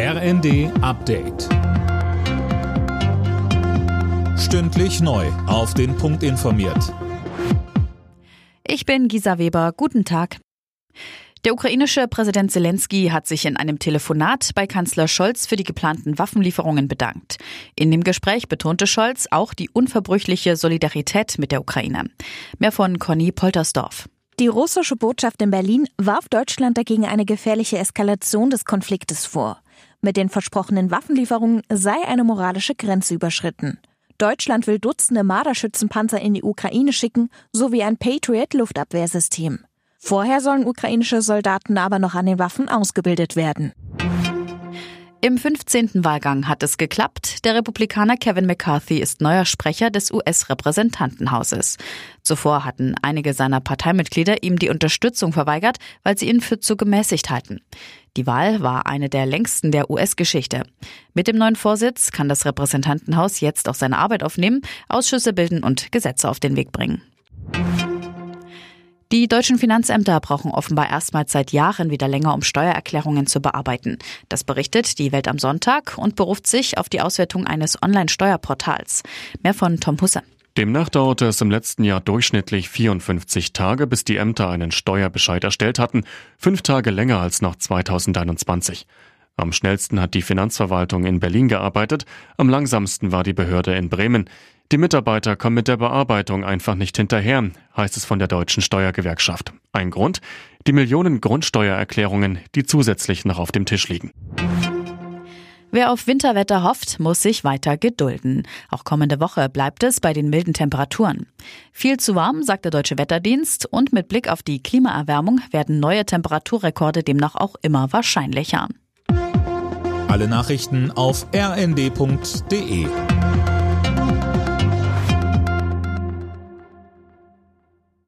RND Update. Stündlich neu. Auf den Punkt informiert. Ich bin Gisa Weber. Guten Tag. Der ukrainische Präsident Zelensky hat sich in einem Telefonat bei Kanzler Scholz für die geplanten Waffenlieferungen bedankt. In dem Gespräch betonte Scholz auch die unverbrüchliche Solidarität mit der Ukraine. Mehr von Conny Poltersdorf. Die russische Botschaft in Berlin warf Deutschland dagegen eine gefährliche Eskalation des Konfliktes vor. Mit den versprochenen Waffenlieferungen sei eine moralische Grenze überschritten. Deutschland will Dutzende Marderschützenpanzer in die Ukraine schicken, sowie ein Patriot-Luftabwehrsystem. Vorher sollen ukrainische Soldaten aber noch an den Waffen ausgebildet werden. Im 15. Wahlgang hat es geklappt. Der Republikaner Kevin McCarthy ist neuer Sprecher des US-Repräsentantenhauses. Zuvor hatten einige seiner Parteimitglieder ihm die Unterstützung verweigert, weil sie ihn für zu gemäßigt halten. Die Wahl war eine der längsten der US-Geschichte. Mit dem neuen Vorsitz kann das Repräsentantenhaus jetzt auch seine Arbeit aufnehmen, Ausschüsse bilden und Gesetze auf den Weg bringen. Die deutschen Finanzämter brauchen offenbar erstmals seit Jahren wieder länger, um Steuererklärungen zu bearbeiten. Das berichtet die Welt am Sonntag und beruft sich auf die Auswertung eines Online-Steuerportals. Mehr von Tom Husse. Demnach dauerte es im letzten Jahr durchschnittlich 54 Tage, bis die Ämter einen Steuerbescheid erstellt hatten, fünf Tage länger als noch 2021. Am schnellsten hat die Finanzverwaltung in Berlin gearbeitet, am langsamsten war die Behörde in Bremen. Die Mitarbeiter kommen mit der Bearbeitung einfach nicht hinterher, heißt es von der deutschen Steuergewerkschaft. Ein Grund? Die Millionen Grundsteuererklärungen, die zusätzlich noch auf dem Tisch liegen. Wer auf Winterwetter hofft, muss sich weiter gedulden. Auch kommende Woche bleibt es bei den milden Temperaturen. Viel zu warm, sagt der Deutsche Wetterdienst, und mit Blick auf die Klimaerwärmung werden neue Temperaturrekorde demnach auch immer wahrscheinlicher. Alle Nachrichten auf rnd.de